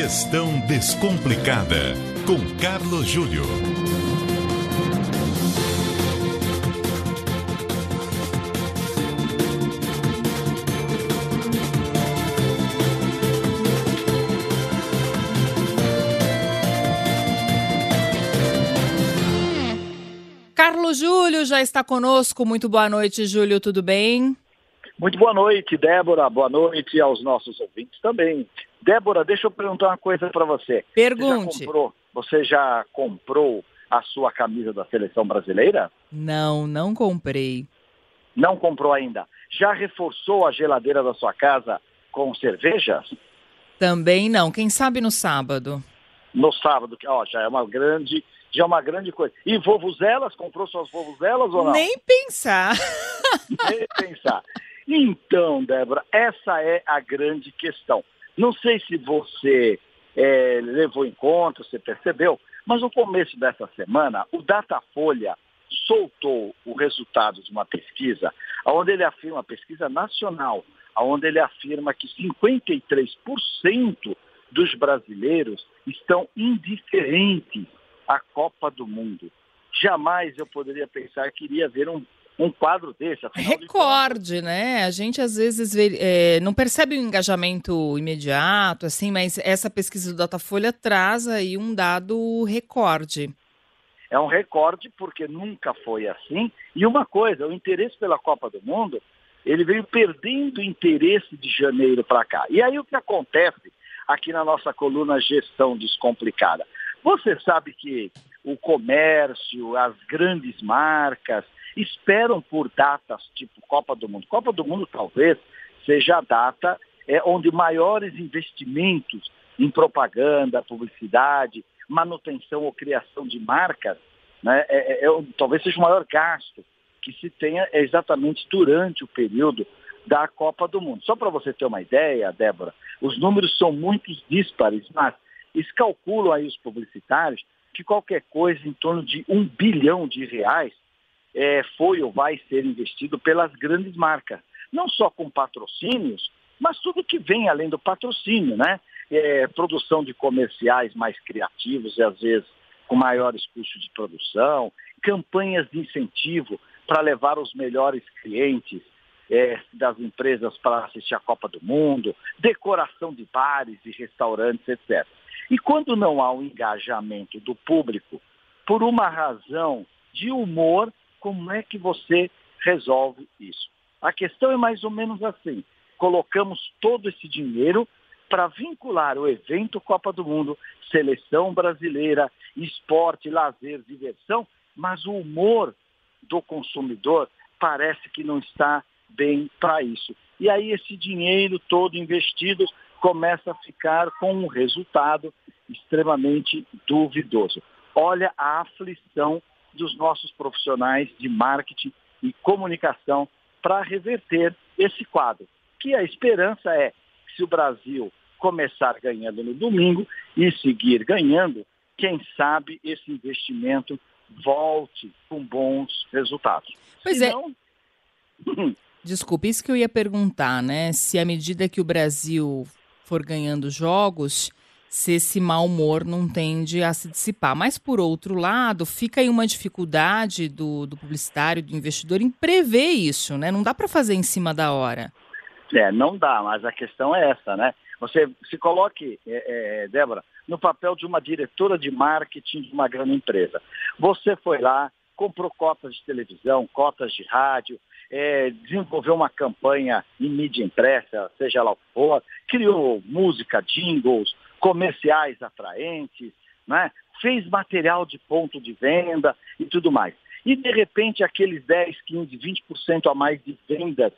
Gestão Descomplicada, com Carlos Júlio. Carlos Júlio já está conosco. Muito boa noite, Júlio, tudo bem? Muito boa noite, Débora. Boa noite aos nossos ouvintes também. Débora, deixa eu perguntar uma coisa para você. Pergunte. Você já, comprou, você já comprou a sua camisa da seleção brasileira? Não, não comprei. Não comprou ainda. Já reforçou a geladeira da sua casa com cervejas? Também não. Quem sabe no sábado? No sábado, que ó, já é uma grande já é uma grande coisa. E vovuzelas, comprou suas vovuzelas ou não? Nem pensar. Nem pensar. Então, Débora, essa é a grande questão. Não sei se você é, levou em conta, você percebeu, mas no começo dessa semana, o Datafolha soltou o resultado de uma pesquisa, onde ele afirma, uma pesquisa nacional, onde ele afirma que 53% dos brasileiros estão indiferentes à Copa do Mundo. Jamais eu poderia pensar que iria haver um um quadro desse. Recorde, de né? A gente às vezes vê, é, não percebe o engajamento imediato, assim, mas essa pesquisa do Datafolha traz aí um dado recorde. É um recorde porque nunca foi assim. E uma coisa, o interesse pela Copa do Mundo, ele veio perdendo interesse de janeiro para cá. E aí o que acontece aqui na nossa coluna Gestão Descomplicada? Você sabe que o comércio, as grandes marcas, esperam por datas tipo Copa do Mundo. Copa do Mundo talvez seja a data é, onde maiores investimentos em propaganda, publicidade, manutenção ou criação de marcas, né, é, é, é talvez seja o maior gasto que se tenha exatamente durante o período da Copa do Mundo. Só para você ter uma ideia, Débora, os números são muito díspares, mas eles calculam aí os publicitários que qualquer coisa em torno de um bilhão de reais é, foi ou vai ser investido pelas grandes marcas. Não só com patrocínios, mas tudo que vem além do patrocínio, né? É, produção de comerciais mais criativos e às vezes com maiores custos de produção, campanhas de incentivo para levar os melhores clientes é, das empresas para assistir a Copa do Mundo, decoração de bares e restaurantes, etc. E quando não há o um engajamento do público, por uma razão de humor, como é que você resolve isso? A questão é mais ou menos assim: colocamos todo esse dinheiro para vincular o evento Copa do Mundo, seleção brasileira, esporte, lazer, diversão, mas o humor do consumidor parece que não está bem para isso. E aí esse dinheiro todo investido começa a ficar com um resultado extremamente duvidoso. Olha a aflição dos nossos profissionais de marketing e comunicação para reverter esse quadro. Que a esperança é que se o Brasil começar ganhando no domingo e seguir ganhando, quem sabe esse investimento volte com bons resultados. Pois é. Senão... é. Desculpe, isso que eu ia perguntar, né? Se à medida que o Brasil for ganhando jogos, se esse mau humor não tende a se dissipar. Mas, por outro lado, fica aí uma dificuldade do, do publicitário, do investidor, em prever isso, né? Não dá para fazer em cima da hora. É, não dá, mas a questão é essa, né? Você se coloque, é, é, Débora, no papel de uma diretora de marketing de uma grande empresa. Você foi lá, comprou cotas de televisão, cotas de rádio, é, desenvolveu uma campanha em mídia impressa, seja lá o que for, criou música, jingles, comerciais atraentes, né? fez material de ponto de venda e tudo mais. E, de repente, aqueles 10, 15, 20% a mais de vendas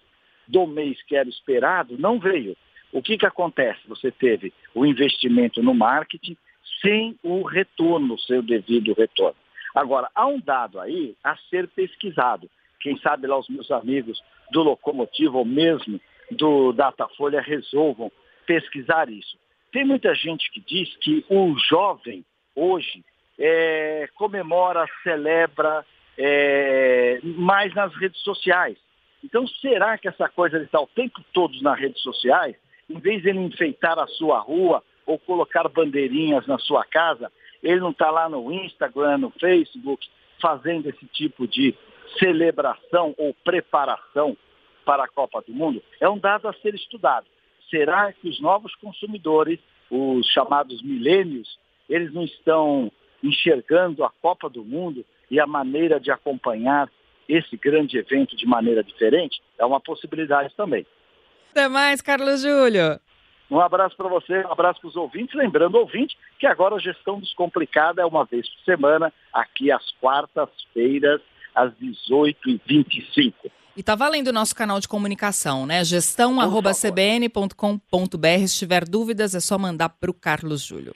do mês que era esperado não veio. O que, que acontece? Você teve o investimento no marketing sem o retorno, seu devido retorno. Agora, há um dado aí a ser pesquisado. Quem sabe lá os meus amigos do Locomotivo ou mesmo do Datafolha resolvam pesquisar isso. Tem muita gente que diz que o jovem hoje é, comemora, celebra é, mais nas redes sociais. Então, será que essa coisa de estar o tempo todo nas redes sociais, em vez de ele enfeitar a sua rua ou colocar bandeirinhas na sua casa, ele não está lá no Instagram, no Facebook, fazendo esse tipo de celebração ou preparação para a Copa do Mundo? É um dado a ser estudado. Será que os novos consumidores, os chamados milênios, eles não estão enxergando a Copa do Mundo e a maneira de acompanhar esse grande evento de maneira diferente? É uma possibilidade também. Até mais, Carlos Júlio. Um abraço para você, um abraço para os ouvintes. Lembrando, ouvinte, que agora a gestão descomplicada é uma vez por semana, aqui às quartas-feiras, às 18h25. E tá valendo o nosso canal de comunicação, né? Gestão@cbn.com.br. Se tiver dúvidas, é só mandar para o Carlos Júlio.